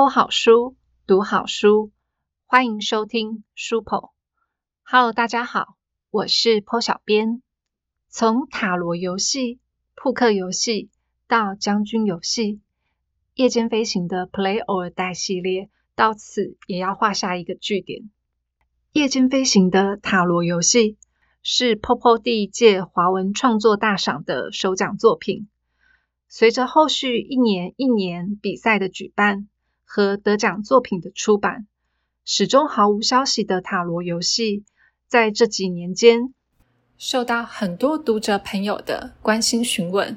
剖好书，读好书，欢迎收听书剖。Hello，大家好，我是 PO 小编。从塔罗游戏、扑克游戏到将军游戏，夜间飞行的 Play or Die 系列到此也要画下一个句点。夜间飞行的塔罗游戏是 Popo 第一届华文创作大赏的首奖作品。随着后续一年一年比赛的举办。和得奖作品的出版，始终毫无消息的塔罗游戏，在这几年间受到很多读者朋友的关心询问。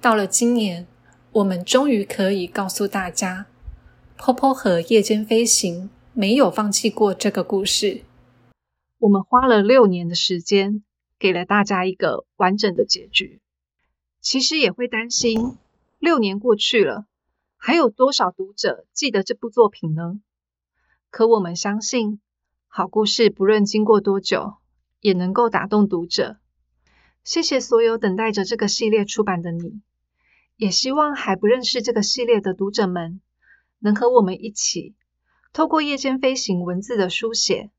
到了今年，我们终于可以告诉大家，《坡坡和夜间飞行》没有放弃过这个故事。我们花了六年的时间，给了大家一个完整的结局。其实也会担心，六年过去了。还有多少读者记得这部作品呢？可我们相信，好故事不论经过多久，也能够打动读者。谢谢所有等待着这个系列出版的你，也希望还不认识这个系列的读者们，能和我们一起，透过夜间飞行文字的书写，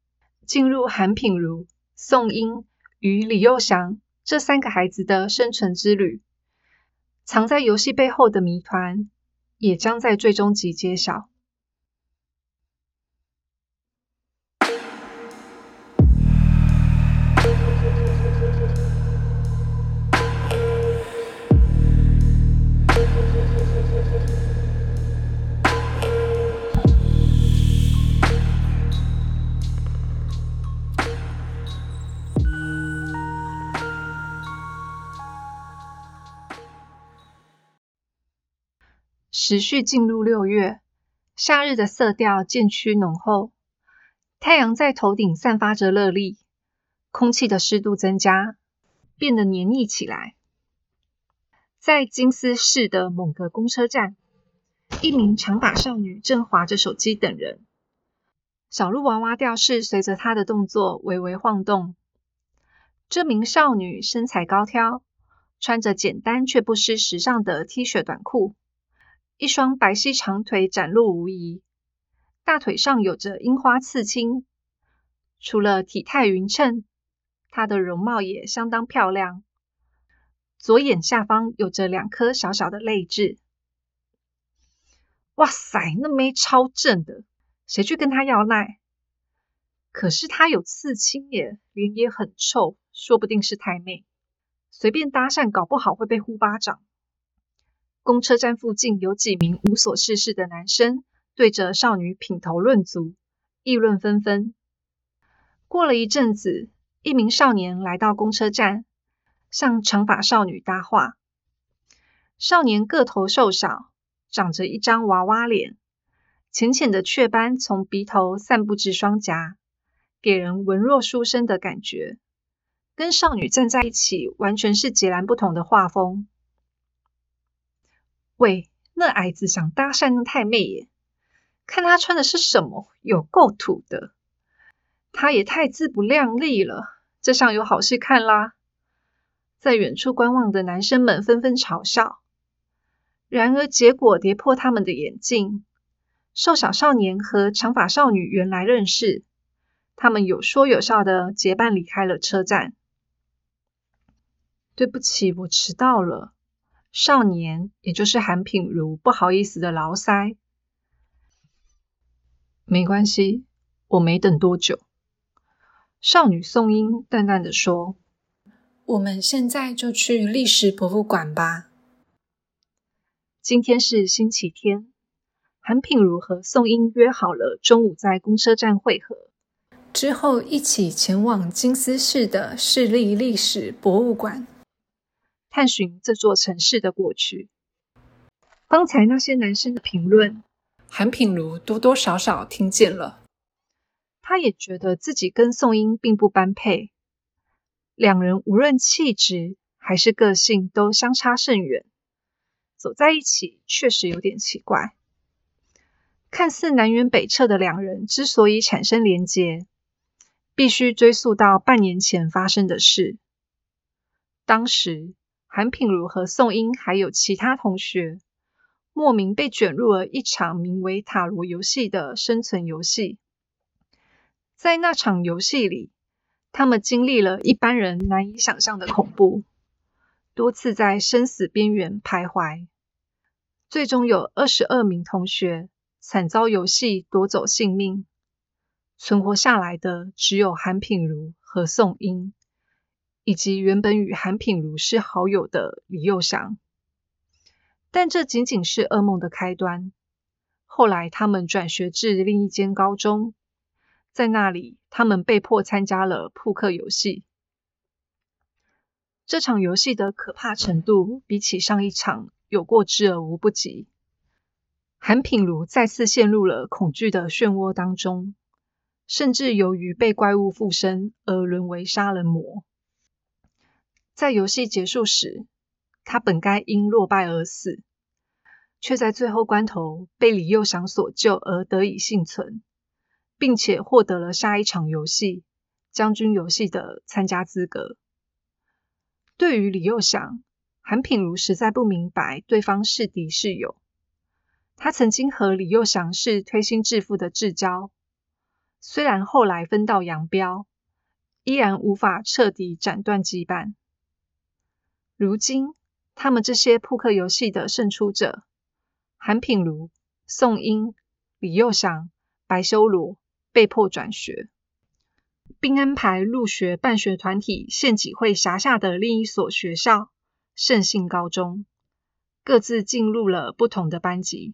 进入韩品如、宋英与李佑祥这三个孩子的生存之旅，藏在游戏背后的谜团。也将在最终集揭晓。持续进入六月，夏日的色调渐趋浓厚，太阳在头顶散发着热力，空气的湿度增加，变得黏腻起来。在金丝市的某个公车站，一名长发少女正划着手机等人，小鹿娃娃吊饰随着她的动作微微晃动。这名少女身材高挑，穿着简单却不失时尚的 T 恤短裤。一双白皙长腿展露无遗，大腿上有着樱花刺青。除了体态匀称，她的容貌也相当漂亮。左眼下方有着两颗小小的泪痣。哇塞，那妹超正的，谁去跟她要赖？可是她有刺青耶，脸也很臭，说不定是太妹。随便搭讪，搞不好会被呼巴掌。公车站附近有几名无所事事的男生对着少女品头论足，议论纷纷。过了一阵子，一名少年来到公车站，向长发少女搭话。少年个头瘦小，长着一张娃娃脸，浅浅的雀斑从鼻头散布至双颊，给人文弱书生的感觉。跟少女站在一起，完全是截然不同的画风。喂，那矮子想搭讪那太妹耶？看他穿的是什么，有够土的。他也太自不量力了，这上有好戏看啦！在远处观望的男生们纷纷嘲笑。然而结果跌破他们的眼镜。瘦小少年和长发少女原来认识，他们有说有笑的结伴离开了车站。对不起，我迟到了。少年，也就是韩品如，不好意思的劳塞。没关系，我没等多久。少女宋英淡淡的说：“我们现在就去历史博物馆吧。”今天是星期天，韩品如和宋英约好了中午在公车站会合，之后一起前往金丝市的市立历史博物馆。探寻这座城市的过去。刚才那些男生的评论，韩品如多多少少听见了。他也觉得自己跟宋英并不般配，两人无论气质还是个性都相差甚远，走在一起确实有点奇怪。看似南辕北辙的两人之所以产生连结，必须追溯到半年前发生的事。当时。韩品如和宋英还有其他同学，莫名被卷入了一场名为塔罗游戏的生存游戏。在那场游戏里，他们经历了一般人难以想象的恐怖，多次在生死边缘徘徊，最终有二十二名同学惨遭游戏夺走性命。存活下来的只有韩品如和宋英，以及原本与韩品如是好友的李佑祥。但这仅仅是噩梦的开端。后来，他们转学至另一间高中。在那里，他们被迫参加了扑克游戏。这场游戏的可怕程度，比起上一场有过之而无不及。韩品如再次陷入了恐惧的漩涡当中，甚至由于被怪物附身而沦为杀人魔。在游戏结束时，他本该因落败而死，却在最后关头被李佑祥所救而得以幸存。并且获得了下一场游戏将军游戏的参加资格。对于李幼祥，韩品如实在不明白对方是敌是友。他曾经和李幼祥是推心置腹的至交，虽然后来分道扬镳，依然无法彻底斩断羁绊。如今，他们这些扑克游戏的胜出者——韩品如、宋英、李幼祥、白修罗。被迫转学，并安排入学办学团体县几会辖下的另一所学校圣信高中，各自进入了不同的班级。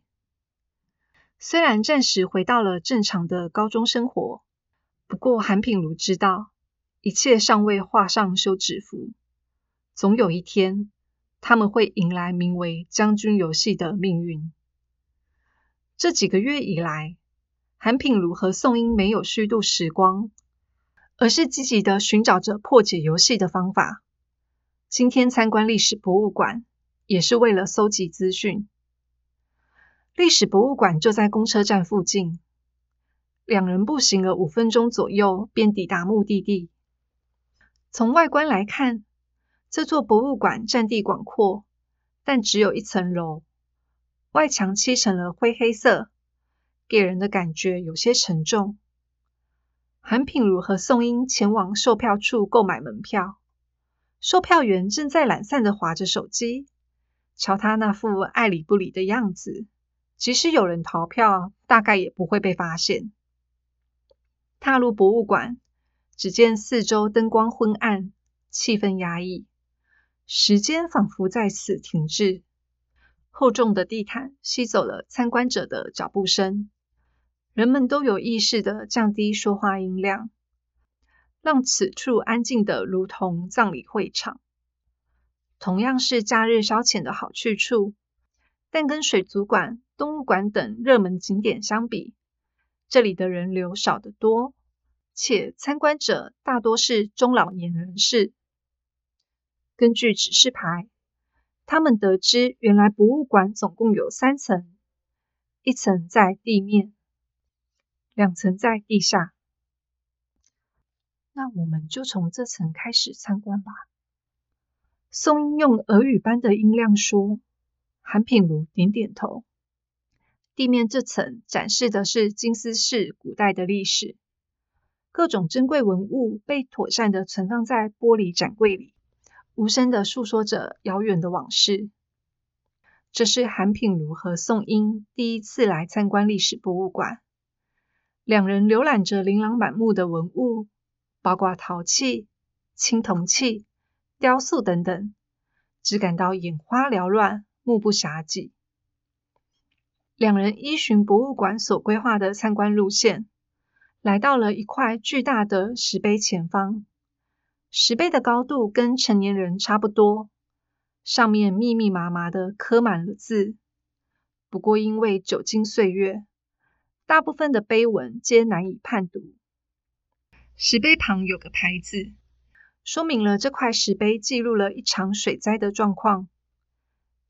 虽然暂时回到了正常的高中生活，不过韩品如知道，一切尚未画上休止符。总有一天，他们会迎来名为将军游戏的命运。这几个月以来。韩品如和宋英没有虚度时光，而是积极的寻找着破解游戏的方法。今天参观历史博物馆，也是为了搜集资讯。历史博物馆就在公车站附近，两人步行了五分钟左右，便抵达目的地。从外观来看，这座博物馆占地广阔，但只有一层楼，外墙漆成了灰黑色。给人的感觉有些沉重。韩品如和宋英前往售票处购买门票，售票员正在懒散的划着手机。瞧他那副爱理不理的样子，即使有人逃票，大概也不会被发现。踏入博物馆，只见四周灯光昏暗，气氛压抑，时间仿佛在此停滞。厚重的地毯吸走了参观者的脚步声。人们都有意识的降低说话音量，让此处安静的如同葬礼会场。同样是假日消遣的好去处，但跟水族馆、动物馆等热门景点相比，这里的人流少得多，且参观者大多是中老年人士。根据指示牌，他们得知原来博物馆总共有三层，一层在地面。两层在地下，那我们就从这层开始参观吧。宋英用俄语般的音量说，韩品如点点头。地面这层展示的是金丝市古代的历史，各种珍贵文物被妥善的存放在玻璃展柜里，无声的诉说着遥远的往事。这是韩品如和宋英第一次来参观历史博物馆。两人浏览着琳琅满目的文物，包括陶器、青铜器、雕塑等等，只感到眼花缭乱、目不暇接。两人依循博物馆所规划的参观路线，来到了一块巨大的石碑前方。石碑的高度跟成年人差不多，上面密密麻麻的刻满了字，不过因为久经岁月。大部分的碑文皆难以判读。石碑旁有个牌子，说明了这块石碑记录了一场水灾的状况。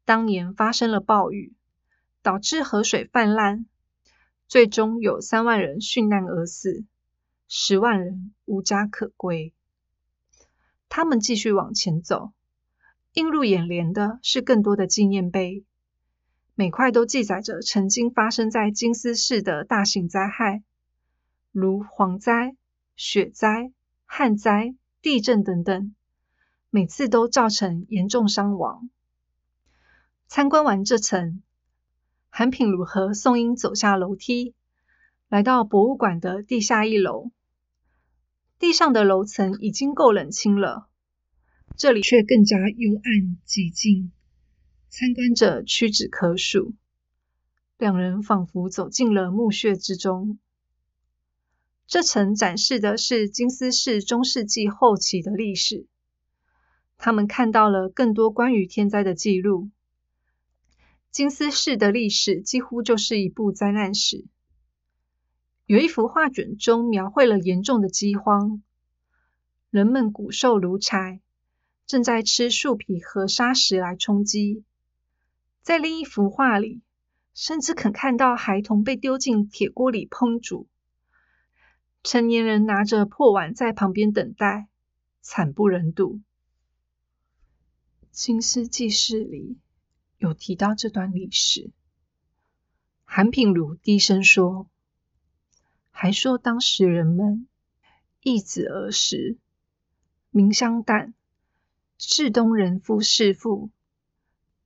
当年发生了暴雨，导致河水泛滥，最终有三万人殉难而死，十万人无家可归。他们继续往前走，映入眼帘的是更多的纪念碑，每块都记载着曾经发生在金丝市的大型灾害，如蝗灾、雪灾、旱灾、地震等等，每次都造成严重伤亡。参观完这层，韩品如和宋英走下楼梯，来到博物馆的地下一楼。地上的楼层已经够冷清了，这里却更加幽暗寂静。参观者屈指可数，两人仿佛走进了墓穴之中。这层展示的是金丝市中世纪后期的历史，他们看到了更多关于天灾的记录。金丝市的历史几乎就是一部灾难史。有一幅画卷中描绘了严重的饥荒，人们骨瘦如柴，正在吃树皮和沙石来充饥。在另一幅画里，甚至可看到孩童被丢进铁锅里烹煮，成年人拿着破碗在旁边等待，惨不忍睹。金丝记事里有提到这段历史，韩品如低声说，还说当时人们易子而食，名香淡，是东人夫是妇。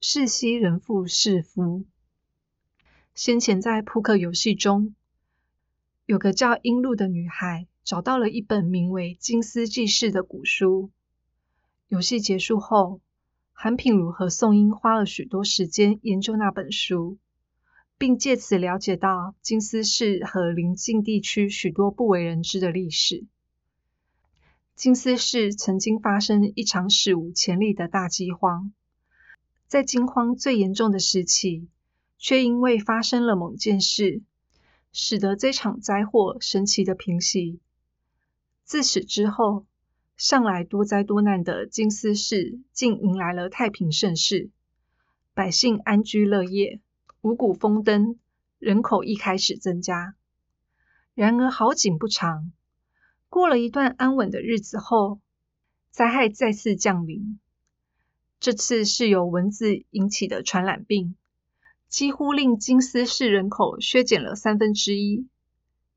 世西人妇是夫。先前在扑克游戏中，有个叫英露的女孩找到了一本名为《金丝记事》的古书。游戏结束后，韩品如和宋英花了许多时间研究那本书，并借此了解到金丝市和邻近地区许多不为人知的历史。金丝市曾经发生一场史无前例的大饥荒。在惊慌最严重的时期，却因为发生了某件事，使得这场灾祸神奇的平息。自此之后，向来多灾多难的金丝市竟迎来了太平盛世，百姓安居乐业，五谷丰登，人口一开始增加。然而好景不长，过了一段安稳的日子后，灾害再次降临。这次是由蚊子引起的传染病，几乎令金丝市人口削减了三分之一。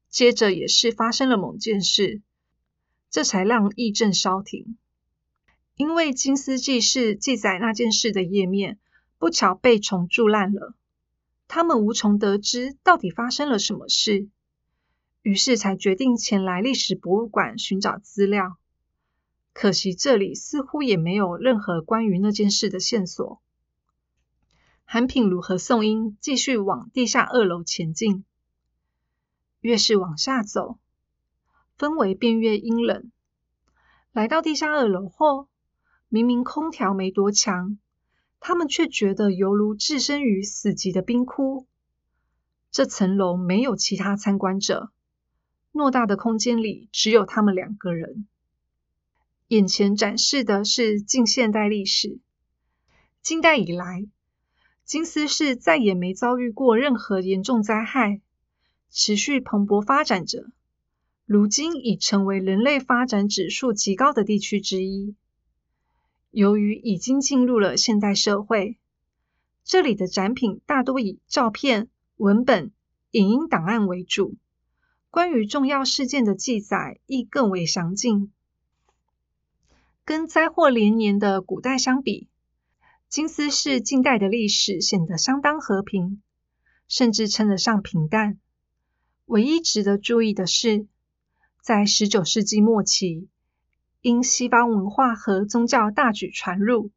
接着也是发生了某件事，这才让疫症稍停。因为金丝记事记载那件事的页面不巧被虫蛀烂了，他们无从得知到底发生了什么事，于是才决定前来历史博物馆寻找资料。可惜这里似乎也没有任何关于那件事的线索。韩品如和宋英继续往地下二楼前进，越是往下走，氛围便越阴冷。来到地下二楼后，明明空调没多强，他们却觉得犹如置身于死寂的冰窟。这层楼没有其他参观者，偌大的空间里只有他们两个人。眼前展示的是近现代历史。近代以来，金丝市再也没遭遇过任何严重灾害，持续蓬勃发展着。如今已成为人类发展指数极高的地区之一。由于已经进入了现代社会，这里的展品大多以照片、文本、影音档案为主，关于重要事件的记载亦更为详尽。跟灾祸连年的古代相比，金丝市近代的历史显得相当和平，甚至称得上平淡。唯一值得注意的是，在十九世纪末期，因西方文化和宗教大举传入，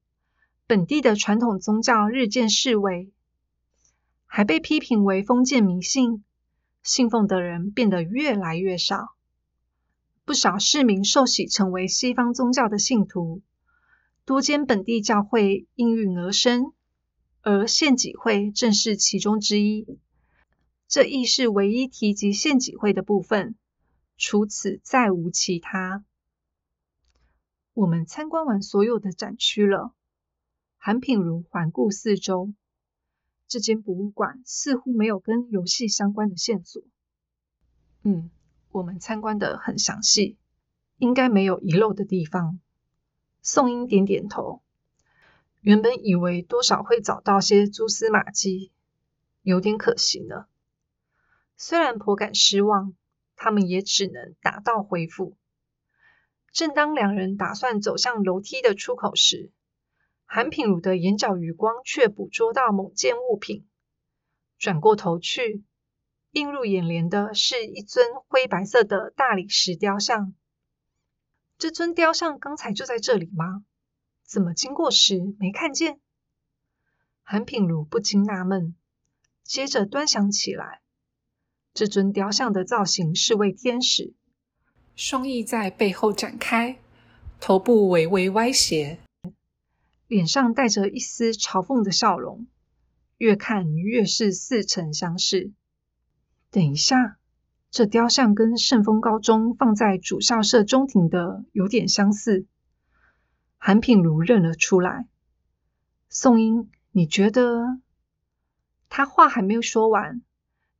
本地的传统宗教日渐式微，还被批评为封建迷信，信奉的人变得越来越少。不少市民受洗成为西方宗教的信徒，多间本地教会应运而生，而献己会正是其中之一。这亦是唯一提及献己会的部分，除此再无其他。我们参观完所有的展区了。韩品如环顾四周，这间博物馆似乎没有跟游戏相关的线索。嗯。我们参观的很详细，应该没有遗漏的地方。宋英点点头。原本以为多少会找到些蛛丝马迹，有点可惜呢。虽然颇感失望，他们也只能打道回府。正当两人打算走向楼梯的出口时，韩品如的眼角余光却捕捉到某件物品，转过头去，映入眼帘的是一尊灰白色的大理石雕像。这尊雕像刚才就在这里吗？怎么经过时没看见？韩品如不禁纳闷，接着端详起来。这尊雕像的造型是位天使，双翼在背后展开，头部微微歪斜，脸上带着一丝嘲讽的笑容，越看越是似曾相识。等一下。这雕像跟圣丰高中放在主校舍中庭的有点相似，韩品如认了出来。宋英，你觉得？他话还没有说完，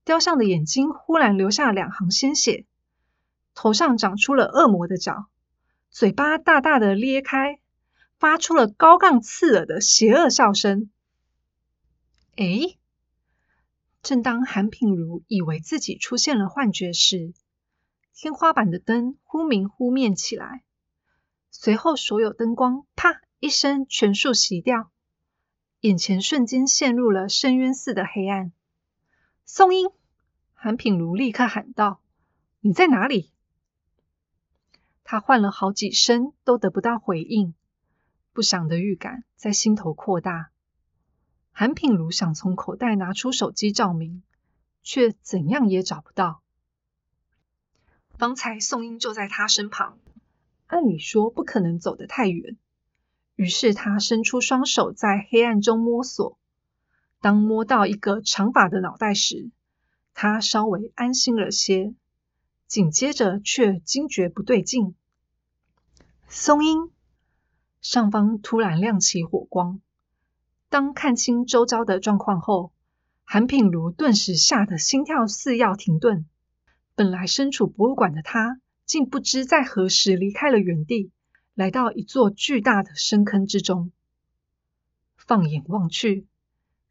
雕像的眼睛忽然流下两行鲜血，头上长出了恶魔的角，嘴巴大大的裂开，发出了高亢刺耳的邪恶笑声。诶。正当韩品如以为自己出现了幻觉时，天花板的灯忽明忽灭起来，随后所有灯光啪一声全数熄掉，眼前瞬间陷入了深渊似的黑暗。宋英，韩品如立刻喊道：“你在哪里？”他唤了好几声都得不到回应，不祥的预感在心头扩大。韩品如想从口袋拿出手机照明，却怎样也找不到。方才宋英就在他身旁，按理说不可能走得太远。于是他伸出双手在黑暗中摸索，当摸到一个长发的脑袋时，他稍微安心了些。紧接着却惊觉不对劲，宋英上方突然亮起火光。当看清周遭的状况后，韩品如顿时吓得心跳似要停顿。本来身处博物馆的他，竟不知在何时离开了原地，来到一座巨大的深坑之中。放眼望去，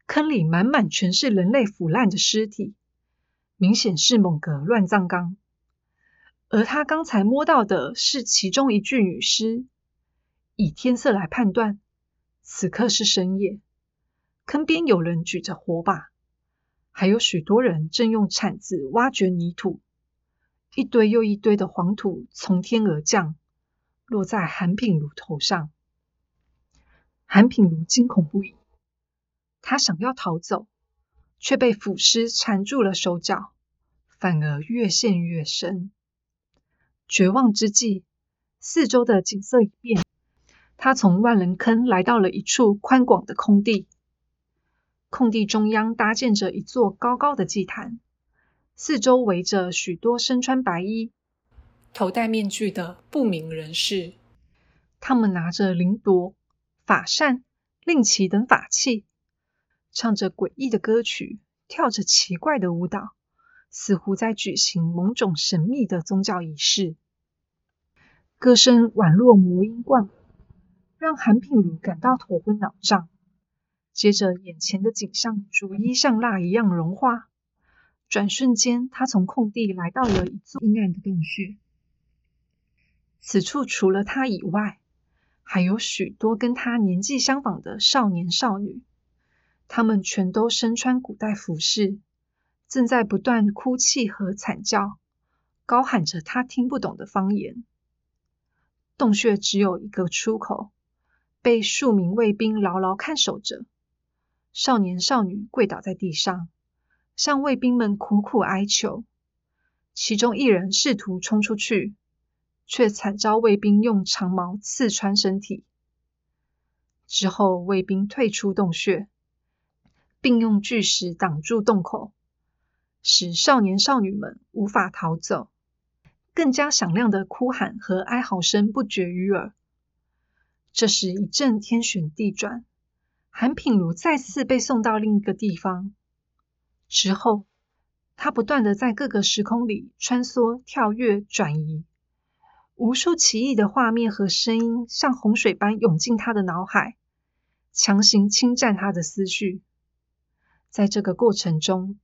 坑里满满全是人类腐烂的尸体，明显是某个乱葬岗。而他刚才摸到的是其中一具女尸。以天色来判断，此刻是深夜。坑边有人举着火把，还有许多人正用铲子挖掘泥土。一堆又一堆的黄土从天而降，落在韩品如头上。韩品如惊恐不已，他想要逃走，却被腐尸缠住了手脚，反而越陷越深。绝望之际，四周的景色一变，他从万人坑来到了一处宽广的空地。空地中央搭建着一座高高的祭坛，四周围着许多身穿白衣、头戴面具的不明人士。他们拿着灵铎、法扇、令旗等法器，唱着诡异的歌曲，跳着奇怪的舞蹈，似乎在举行某种神秘的宗教仪式。歌声宛若魔音贯耳，让韩品如感到头昏脑胀。接着，眼前的景象逐一像蜡一样融化。转瞬间，他从空地来到了一座阴暗的洞穴。此处除了他以外，还有许多跟他年纪相仿的少年少女。他们全都身穿古代服饰，正在不断哭泣和惨叫，高喊着他听不懂的方言。洞穴只有一个出口，被数名卫兵牢牢看守着。少年少女跪倒在地上，向卫兵们苦苦哀求。其中一人试图冲出去，却惨遭卫兵用长矛刺穿身体。之后，卫兵退出洞穴，并用巨石挡住洞口，使少年少女们无法逃走。更加响亮的哭喊和哀嚎声不绝于耳。这时，一阵天旋地转。韩品如再次被送到另一个地方之后，他不断的在各个时空里穿梭、跳跃、转移，无数奇异的画面和声音像洪水般涌进他的脑海，强行侵占他的思绪。在这个过程中，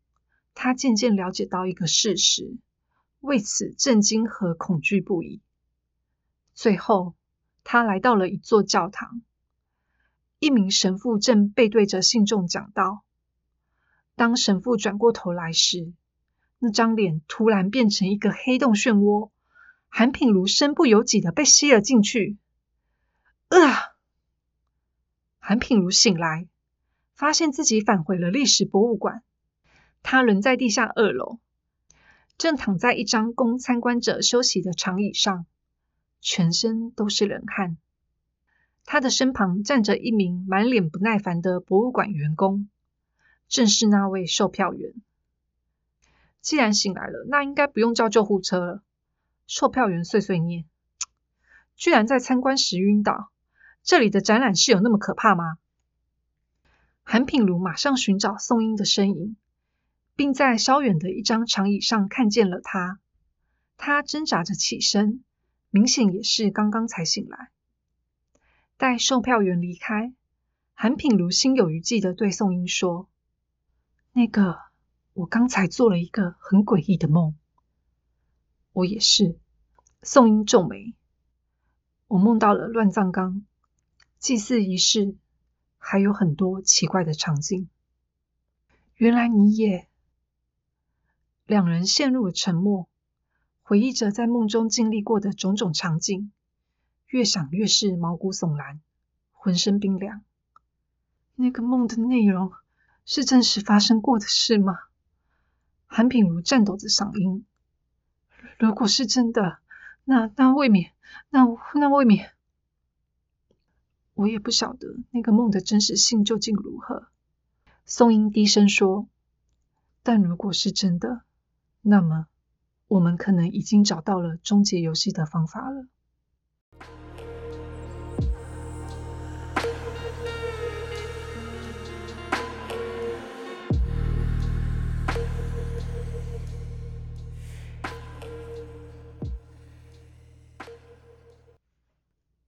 他渐渐了解到一个事实，为此震惊和恐惧不已。最后，他来到了一座教堂，一名神父正背对着信众讲道。当神父转过头来时，那张脸突然变成一个黑洞漩涡，韩品如身不由己的被吸了进去。啊！韩品如醒来。发现自己返回了历史博物馆，他仍在地下二楼，正躺在一张供参观者休息的长椅上，全身都是冷汗。他的身旁站着一名满脸不耐烦的博物馆员工，正是那位售票员。既然醒来了，那应该不用叫救护车了。售票员碎碎念：“居然在参观时晕倒，这里的展览是有那么可怕吗？”韩品如马上寻找宋英的身影，并在稍远的一张长椅上看见了他。他挣扎着起身，明显也是刚刚才醒来。待售票员离开，韩品如心有余悸的对宋英说：“那个，我刚才做了一个很诡异的梦。”我也是。宋英皱眉：“我梦到了乱葬岗祭祀仪式。”还有很多奇怪的场景。原来你也……两人陷入了沉默，回忆着在梦中经历过的种种场景，越想越是毛骨悚然，浑身冰凉。那个梦的内容是真实发生过的事吗？韩品如颤抖着嗓音：“如果是真的，那那未免……那那未免……”我也不晓得那个梦的真实性究竟如何。宋英低声说：“但如果是真的，那么我们可能已经找到了终结游戏的方法了。”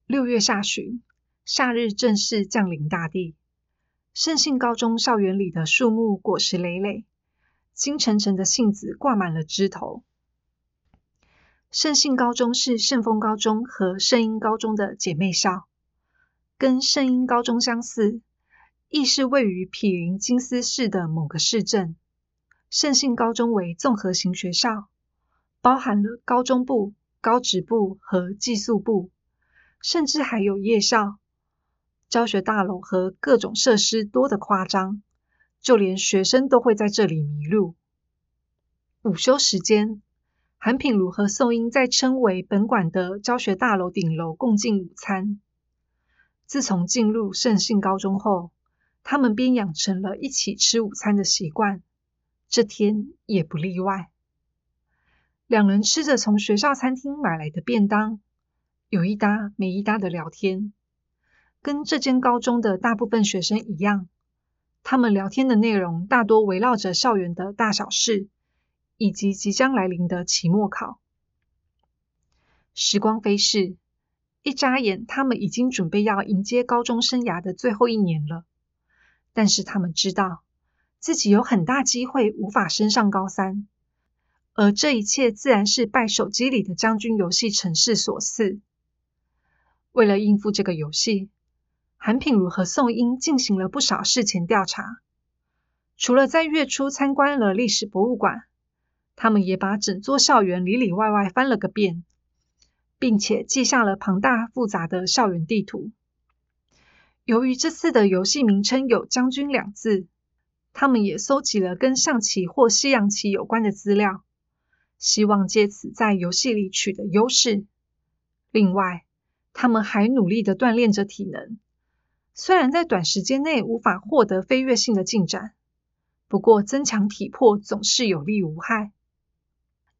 六月下旬。夏日正式降临大地，圣信高中校园里的树木果实累累，金沉沉的杏子挂满了枝头。圣信高中是圣丰高中和圣英高中的姐妹校，跟圣英高中相似，亦是位于毗邻金斯市的某个市镇。圣信高中为综合型学校，包含了高中部、高职部和寄宿部，甚至还有夜校。教学大楼和各种设施多得夸张，就连学生都会在这里迷路。午休时间，韩品如和宋英在称为本馆的教学大楼顶楼共进午餐。自从进入圣信高中后，他们便养成了一起吃午餐的习惯，这天也不例外。两人吃着从学校餐厅买来的便当，有一搭没一搭的聊天。跟这间高中的大部分学生一样，他们聊天的内容大多围绕着校园的大小事，以及即将来临的期末考。时光飞逝，一眨眼，他们已经准备要迎接高中生涯的最后一年了。但是他们知道，自己有很大机会无法升上高三，而这一切自然是拜手机里的将军游戏程式所赐。为了应付这个游戏。韩品如和宋英进行了不少事前调查，除了在月初参观了历史博物馆，他们也把整座校园里里外外翻了个遍，并且记下了庞大复杂的校园地图。由于这次的游戏名称有“将军”两字，他们也搜集了跟象棋或西洋棋有关的资料，希望借此在游戏里取得优势。另外，他们还努力的锻炼着体能。虽然在短时间内无法获得飞跃性的进展，不过增强体魄总是有利无害。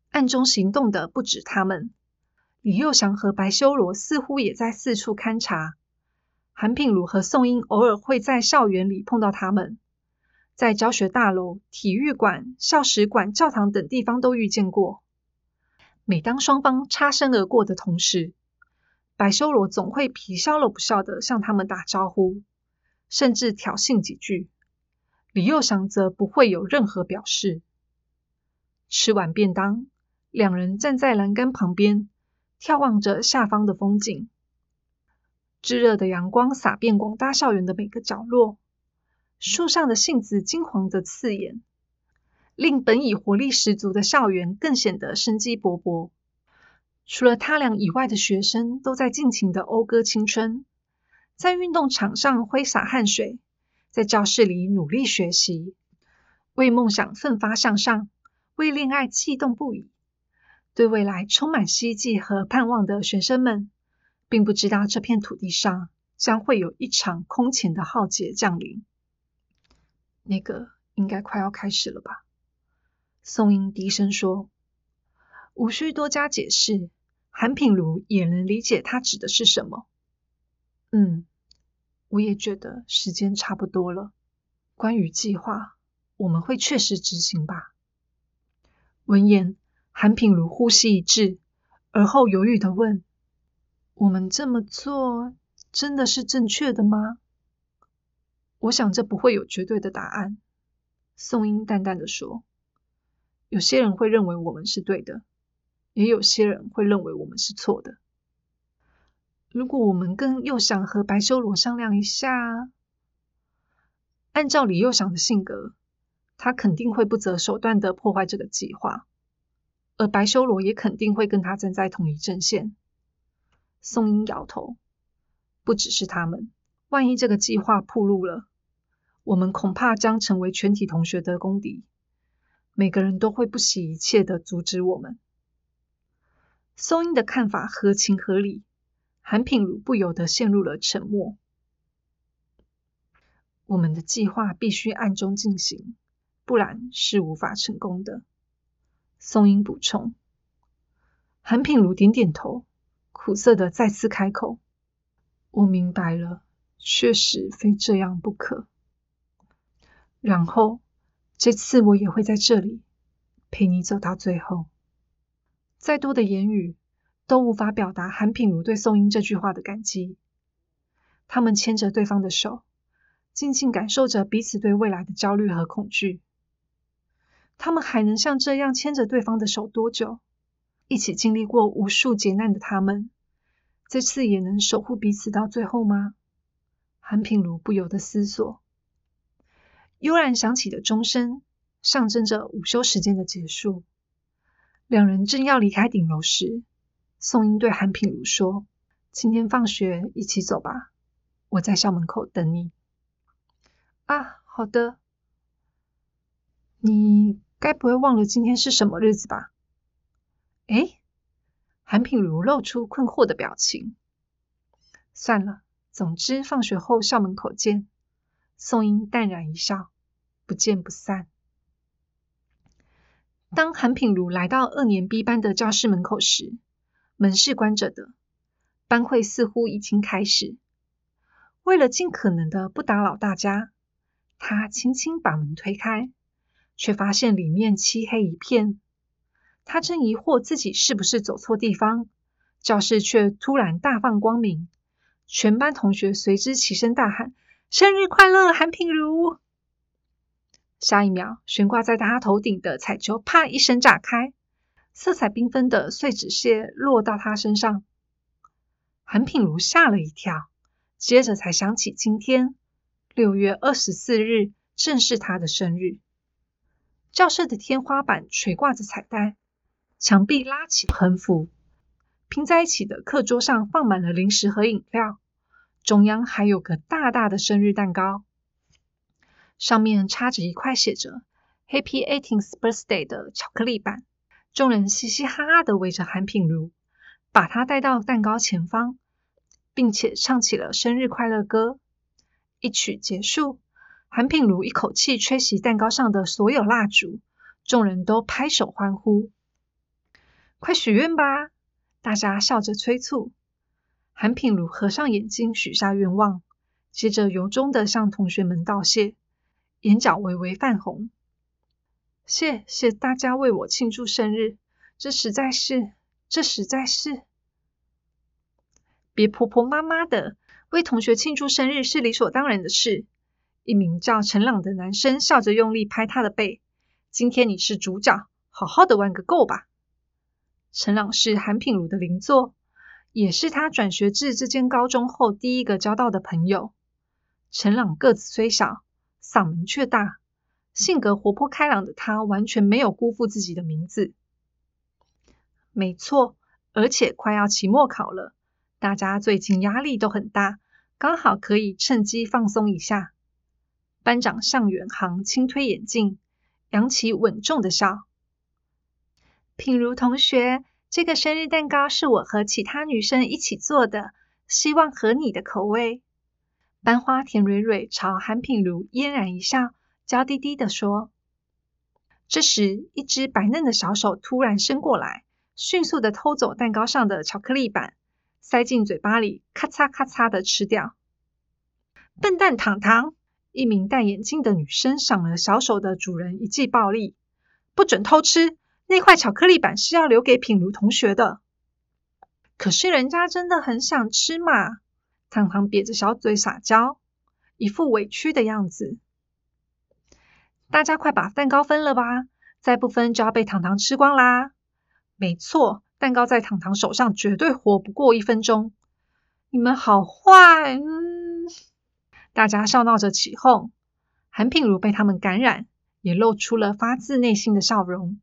暗中行动的不止他们，李佑祥和白修罗似乎也在四处勘察。韩品如和宋英偶尔会在校园里碰到他们，在教学大楼、体育馆、校史馆、教堂等地方都遇见过。每当双方擦身而过的同时，白修罗总会皮笑肉不笑的向他们打招呼，甚至挑衅几句。李幼祥则不会有任何表示。吃完便当，两人站在栏杆旁边，眺望着下方的风景。炙热的阳光洒遍广大校园的每个角落，树上的杏子金黄的刺眼，令本已活力十足的校园更显得生机勃勃。除了他俩以外的学生都在尽情的讴歌青春，在运动场上挥洒汗水，在教室里努力学习，为梦想奋发向上，为恋爱悸动不已，对未来充满希冀和盼望的学生们，并不知道这片土地上将会有一场空前的浩劫降临。那个应该快要开始了吧？宋英低声说。无需多加解释，韩品如也能理解他指的是什么。嗯，我也觉得时间差不多了。关于计划，我们会确实执行吧？闻言，韩品如呼吸一滞，而后犹豫的问：“我们这么做真的是正确的吗？”我想这不会有绝对的答案。宋英淡淡的说：“有些人会认为我们是对的。”也有些人会认为我们是错的。如果我们跟佑祥和白修罗商量一下，按照李佑祥的性格，他肯定会不择手段的破坏这个计划，而白修罗也肯定会跟他站在同一阵线。宋英摇头，不只是他们，万一这个计划暴露了，我们恐怕将成为全体同学的公敌，每个人都会不惜一切的阻止我们。松英的看法合情合理，韩品如不由得陷入了沉默。我们的计划必须暗中进行，不然是无法成功的。松英补充。韩品如点点头，苦涩的再次开口：“我明白了，确实非这样不可。然后这次我也会在这里陪你走到最后。”再多的言语都无法表达韩品如对宋英这句话的感激。他们牵着对方的手，静静感受着彼此对未来的焦虑和恐惧。他们还能像这样牵着对方的手多久？一起经历过无数劫难的他们，这次也能守护彼此到最后吗？韩品如不由得思索。悠然响起的钟声，象征着午休时间的结束。两人正要离开顶楼时，宋英对韩品如说：“今天放学一起走吧，我在校门口等你。”啊，好的。你该不会忘了今天是什么日子吧？哎，韩品如露出困惑的表情。算了，总之放学后校门口见。宋英淡然一笑，不见不散。当韩品如来到二年 B 班的教室门口时，门是关着的。班会似乎已经开始。为了尽可能的不打扰大家，他轻轻把门推开，却发现里面漆黑一片。他正疑惑自己是不是走错地方，教室却突然大放光明，全班同学随之齐声大喊：“生日快乐，韩品如！”下一秒，悬挂在他头顶的彩球“啪”一声炸开，色彩缤纷的碎纸屑落到他身上。韩品如吓了一跳，接着才想起今天六月二十四日正是他的生日。教室的天花板垂挂着彩带，墙壁拉起横幅，拼在一起的课桌上放满了零食和饮料，中央还有个大大的生日蛋糕。上面插着一块写着 “Happy Eighteenth Birthday” 的巧克力板，众人嘻嘻哈哈的围着韩品如，把他带到蛋糕前方，并且唱起了生日快乐歌。一曲结束，韩品如一口气吹熄蛋糕上的所有蜡烛，众人都拍手欢呼。快许愿吧！大家笑着催促。韩品如合上眼睛，许下愿望，接着由衷的向同学们道谢。眼角微微泛红，谢谢大家为我庆祝生日，这实在是，这实在是，别婆婆妈妈的，为同学庆祝生日是理所当然的事，一名叫陈朗的男生笑着用力拍他的背。今天你是主角，好好的玩个够吧。陈朗是韩品如的邻座，也是他转学至这间高中后第一个交到的朋友。陈朗个子虽小，嗓门却大，性格活泼开朗的他完全没有辜负自己的名字。没错，而且快要期末考了，大家最近压力都很大，刚好可以趁机放松一下。班长向远航轻推眼镜，扬起稳重的笑。品如同学，这个生日蛋糕是我和其他女生一起做的，希望合你的口味。班花田蕊蕊朝韩品如嫣然一笑，娇滴滴地说。这时，一只白嫩的小手突然伸过来，迅速的偷走蛋糕上的巧克力板，塞进嘴巴里，咔嚓咔嚓的吃掉。笨蛋糖糖！一名戴眼镜的女生赏了小手的主人一记暴力，不准偷吃那块巧克力板，是要留给品如同学的。可是人家真的很想吃嘛！糖糖瘪着小嘴撒娇，一副委屈的样子。大家快把蛋糕分了吧，再不分就要被糖糖吃光啦！没错，蛋糕在糖糖手上绝对活不过一分钟。你们好坏！大家笑闹着起哄，韩品如被他们感染，也露出了发自内心的笑容。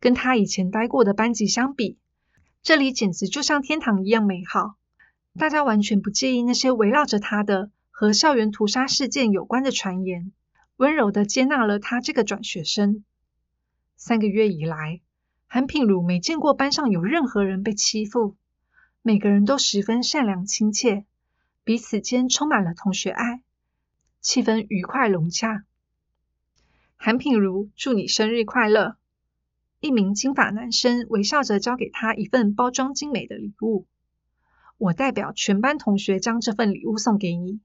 跟他以前待过的班级相比，这里简直就像天堂一样美好。大家完全不介意那些围绕着他的和校园屠杀事件有关的传言，温柔的接纳了他这个转学生。三个月以来，韩品如没见过班上有任何人被欺负，每个人都十分善良亲切。彼此间充满了同学爱，气氛愉快融洽。韩品如，祝你生日快乐！一名金发男生微笑着交给他一份包装精美的礼物。我代表全班同学将这份礼物送给你，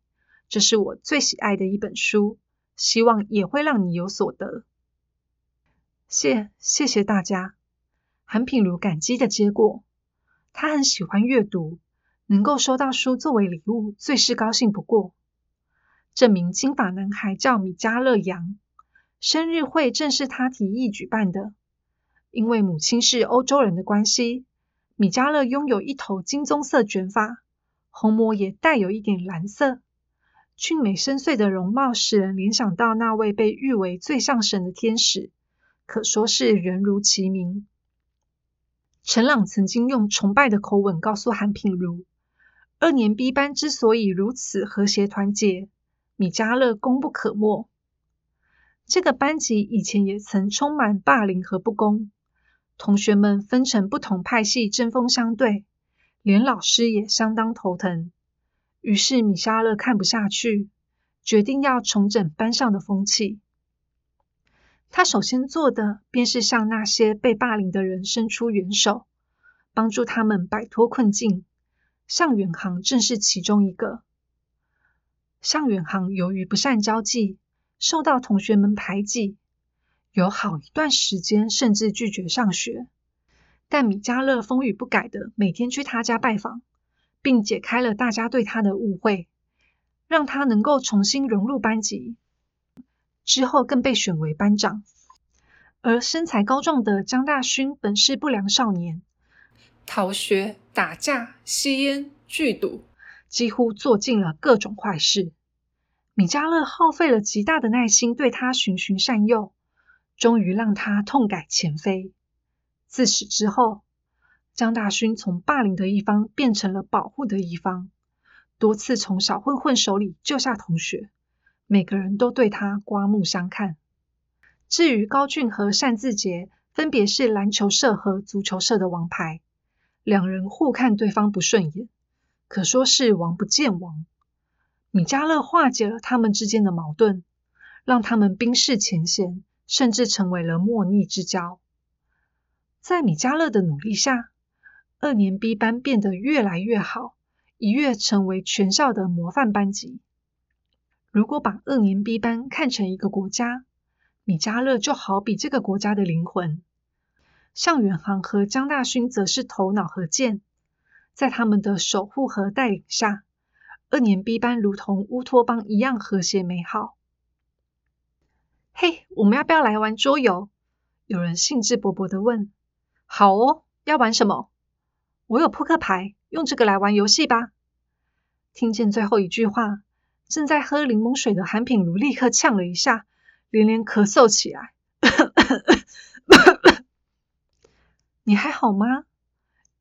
这是我最喜爱的一本书，希望也会让你有所得。谢，谢谢大家。韩品如感激的接过，他很喜欢阅读。能够收到书作为礼物，最是高兴不过。这名金发男孩叫米迦勒扬，生日会正是他提议举办的。因为母亲是欧洲人的关系，米迦勒拥有一头金棕色卷发，虹膜也带有一点蓝色，俊美深邃的容貌使人联想到那位被誉为最像神的天使，可说是人如其名。陈朗曾经用崇拜的口吻告诉韩品如。二年 B 班之所以如此和谐团结，米迦勒功不可没。这个班级以前也曾充满霸凌和不公，同学们分成不同派系，针锋相对，连老师也相当头疼。于是米迦勒看不下去，决定要重整班上的风气。他首先做的便是向那些被霸凌的人伸出援手，帮助他们摆脱困境。向远航正是其中一个。向远航由于不善交际，受到同学们排挤，有好一段时间甚至拒绝上学。但米迦勒风雨不改的每天去他家拜访，并解开了大家对他的误会，让他能够重新融入班级。之后更被选为班长。而身材高壮的张大勋本是不良少年。逃学、打架、吸烟、聚赌，几乎做尽了各种坏事。米迦勒耗费了极大的耐心对他循循善诱，终于让他痛改前非。自此之后，张大勋从霸凌的一方变成了保护的一方，多次从小混混手里救下同学，每个人都对他刮目相看。至于高俊和单字杰，分别是篮球社和足球社的王牌。两人互看对方不顺眼，可说是王不见王。米迦勒化解了他们之间的矛盾，让他们冰释前嫌，甚至成为了莫逆之交。在米迦勒的努力下，二年 B 班变得越来越好，一跃成为全校的模范班级。如果把二年 B 班看成一个国家，米迦勒就好比这个国家的灵魂。向远航和江大勋则是头脑和剑，在他们的守护和带领下，二年 B 班如同乌托邦一样和谐美好。嘿，我们要不要来玩桌游？有人兴致勃勃地问。好哦，要玩什么？我有扑克牌，用这个来玩游戏吧。听见最后一句话，正在喝柠檬水的韩品如立刻呛了一下，连连咳嗽起来。你还好吗？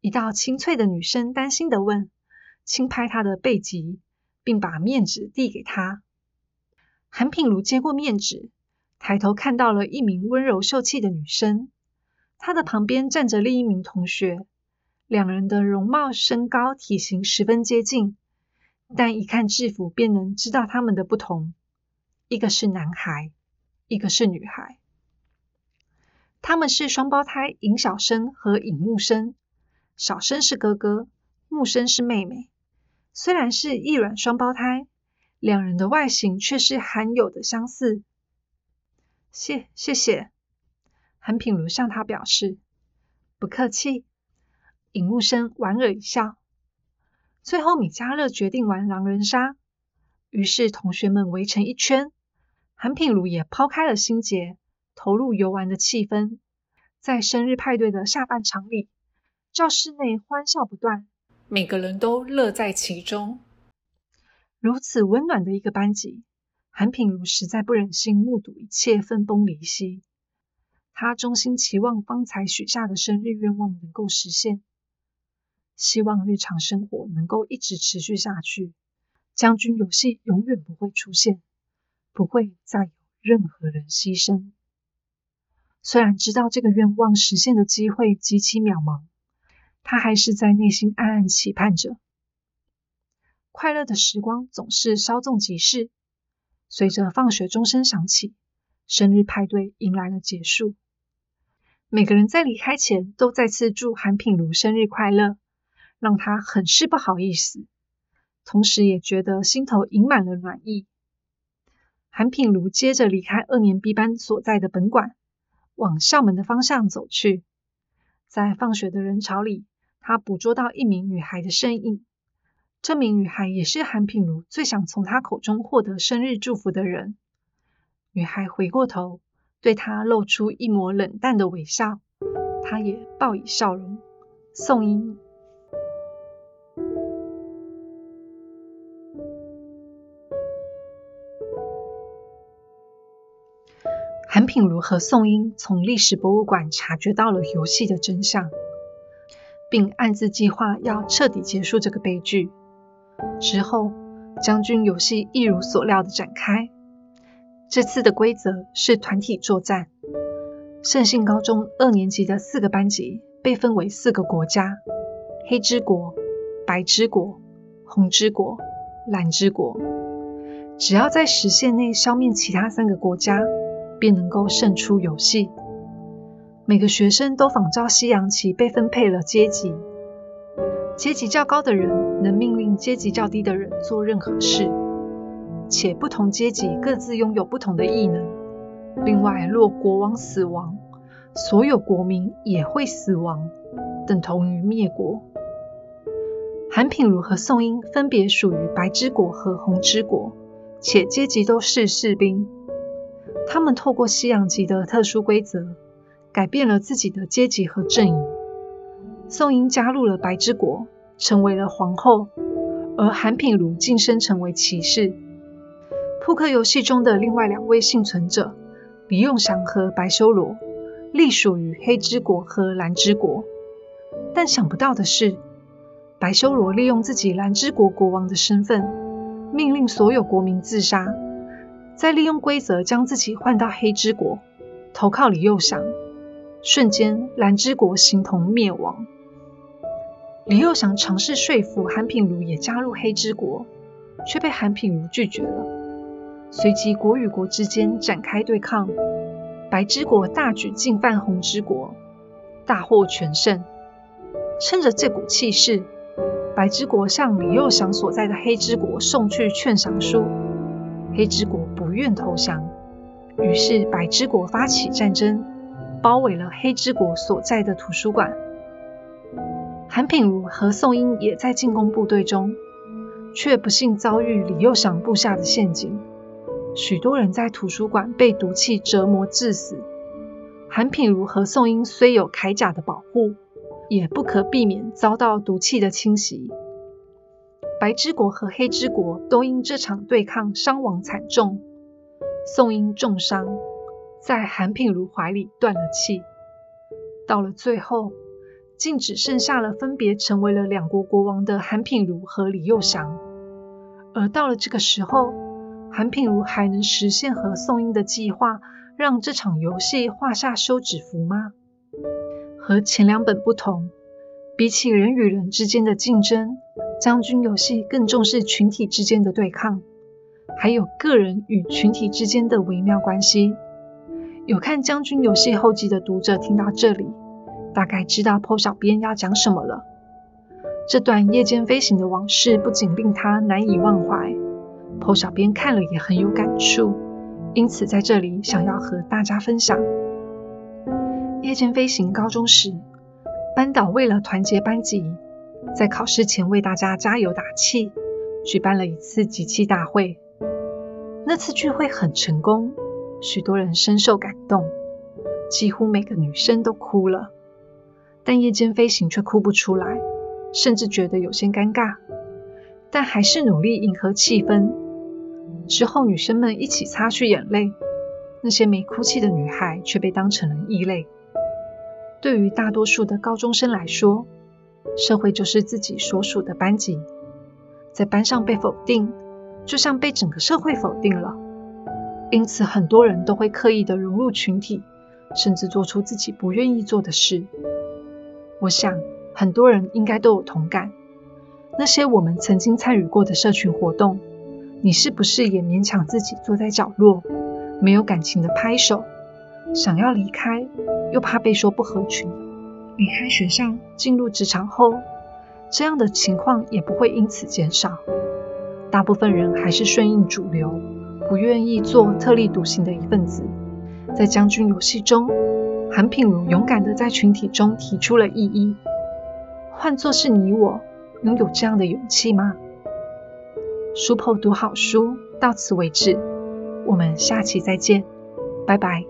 一道清脆的女声担心地问，轻拍他的背脊，并把面纸递给他。韩品如接过面纸，抬头看到了一名温柔秀气的女生。她的旁边站着另一名同学，两人的容貌、身高、体型十分接近，但一看制服便能知道他们的不同：一个是男孩，一个是女孩。他们是双胞胎尹小生和尹木生，小生是哥哥，木生是妹妹。虽然是异卵双胞胎，两人的外形却是罕有的相似。谢谢谢。韩品如向他表示：“不客气。”尹木生莞尔一笑。最后，米迦勒决定玩狼人杀，于是同学们围成一圈，韩品如也抛开了心结，投入游玩的气氛。在生日派对的下半场里，教室内欢笑不断，每个人都乐在其中。如此温暖的一个班级，韩品如实在不忍心目睹一切分崩离析。他衷心期望方才许下的生日愿望能够实现，希望日常生活能够一直持续下去，将军游戏永远不会出现，不会再有任何人牺牲。虽然知道这个愿望实现的机会极其渺茫，他还是在内心暗暗期盼着。快乐的时光总是稍纵即逝，随着放学钟声响起，生日派对迎来了结束。每个人在离开前都再次祝韩品如生日快乐，让他很是不好意思，同时也觉得心头盈满了暖意。韩品如接着离开二年 B 班所在的本馆，往校门的方向走去。在放学的人潮里，他捕捉到一名女孩的身影。这名女孩也是韩品如最想从她口中获得生日祝福的人。女孩回过头。对他露出一抹冷淡的微笑，他也报以笑容。宋英、韩品如和宋英从历史博物馆察觉到了游戏的真相，并暗自计划要彻底结束这个悲剧。之后，将军游戏一如所料的展开。这次的规则是团体作战。圣信高中二年级的四个班级被分为四个国家：黑之国、白之国、红之国、蓝之国。只要在时限内消灭其他三个国家，便能够胜出游戏。每个学生都仿照西洋棋被分配了阶级，阶级较高的人能命令阶级较低的人做任何事。且不同阶级各自拥有不同的异能。另外，若国王死亡，所有国民也会死亡，等同于灭国。韩品如和宋英分别属于白之国和红之国，且阶级都是士兵。他们透过西洋棋的特殊规则，改变了自己的阶级和阵营。宋英加入了白之国，成为了皇后，而韩品如晋升成为骑士。扑克游戏中的另外两位幸存者李永祥和白修罗，隶属于黑之国和蓝之国。但想不到的是，白修罗利用自己蓝之国国王的身份，命令所有国民自杀，再利用规则将自己换到黑之国，投靠李幼祥。瞬间，蓝之国形同灭亡。李幼祥尝试说服韩品如也加入黑之国，却被韩品如拒绝了。随即，国与国之间展开对抗，白之国大举进犯红之国，大获全胜。趁着这股气势，白之国向李幼祥所在的黑之国送去劝降书，黑之国不愿投降，于是白之国发起战争，包围了黑之国所在的图书馆。韩品如和宋英也在进攻部队中。却不幸遭遇李幼祥布下的陷阱，许多人在图书馆被毒气折磨致死。韩品如和宋英虽有铠甲的保护，也不可避免遭到毒气的侵袭。白之国和黑之国都因这场对抗伤亡惨重，宋英重伤，在韩品如怀里断了气。到了最后，竟只剩下了分别成为了两国国王的韩品如和李佑祥。而到了这个时候，韩品如还能实现和宋英的计划，让这场游戏画下休止符吗？和前两本不同，比起人与人之间的竞争，将军游戏更重视群体之间的对抗，还有个人与群体之间的微妙关系。有看将军游戏后记的读者听到这里，大概知道 PO 小编要讲什么了。这段夜间飞行的往事不仅令他难以忘怀，PO 小编看了也很有感触，因此在这里想要和大家分享。夜间飞行高中时，班导为了团结班级，在考试前为大家加油打气，举办了一次集气大会。那次聚会很成功。许多人深受感动，几乎每个女生都哭了，但夜间飞行却哭不出来，甚至觉得有些尴尬，但还是努力迎合气氛。之后，女生们一起擦去眼泪，那些没哭泣的女孩却被当成了异类。对于大多数的高中生来说，社会就是自己所属的班级，在班上被否定，就像被整个社会否定了。因此，很多人都会刻意的融入群体，甚至做出自己不愿意做的事。我想，很多人应该都有同感。那些我们曾经参与过的社群活动，你是不是也勉强自己坐在角落，没有感情的拍手？想要离开，又怕被说不合群。离开学校，进入职场后，这样的情况也不会因此减少。大部分人还是顺应主流。不愿意做特立独行的一份子，在将军游戏中，韩品如勇敢地在群体中提出了异议。换作是你我，能有这样的勇气吗？书铺读好书，到此为止，我们下期再见，拜拜。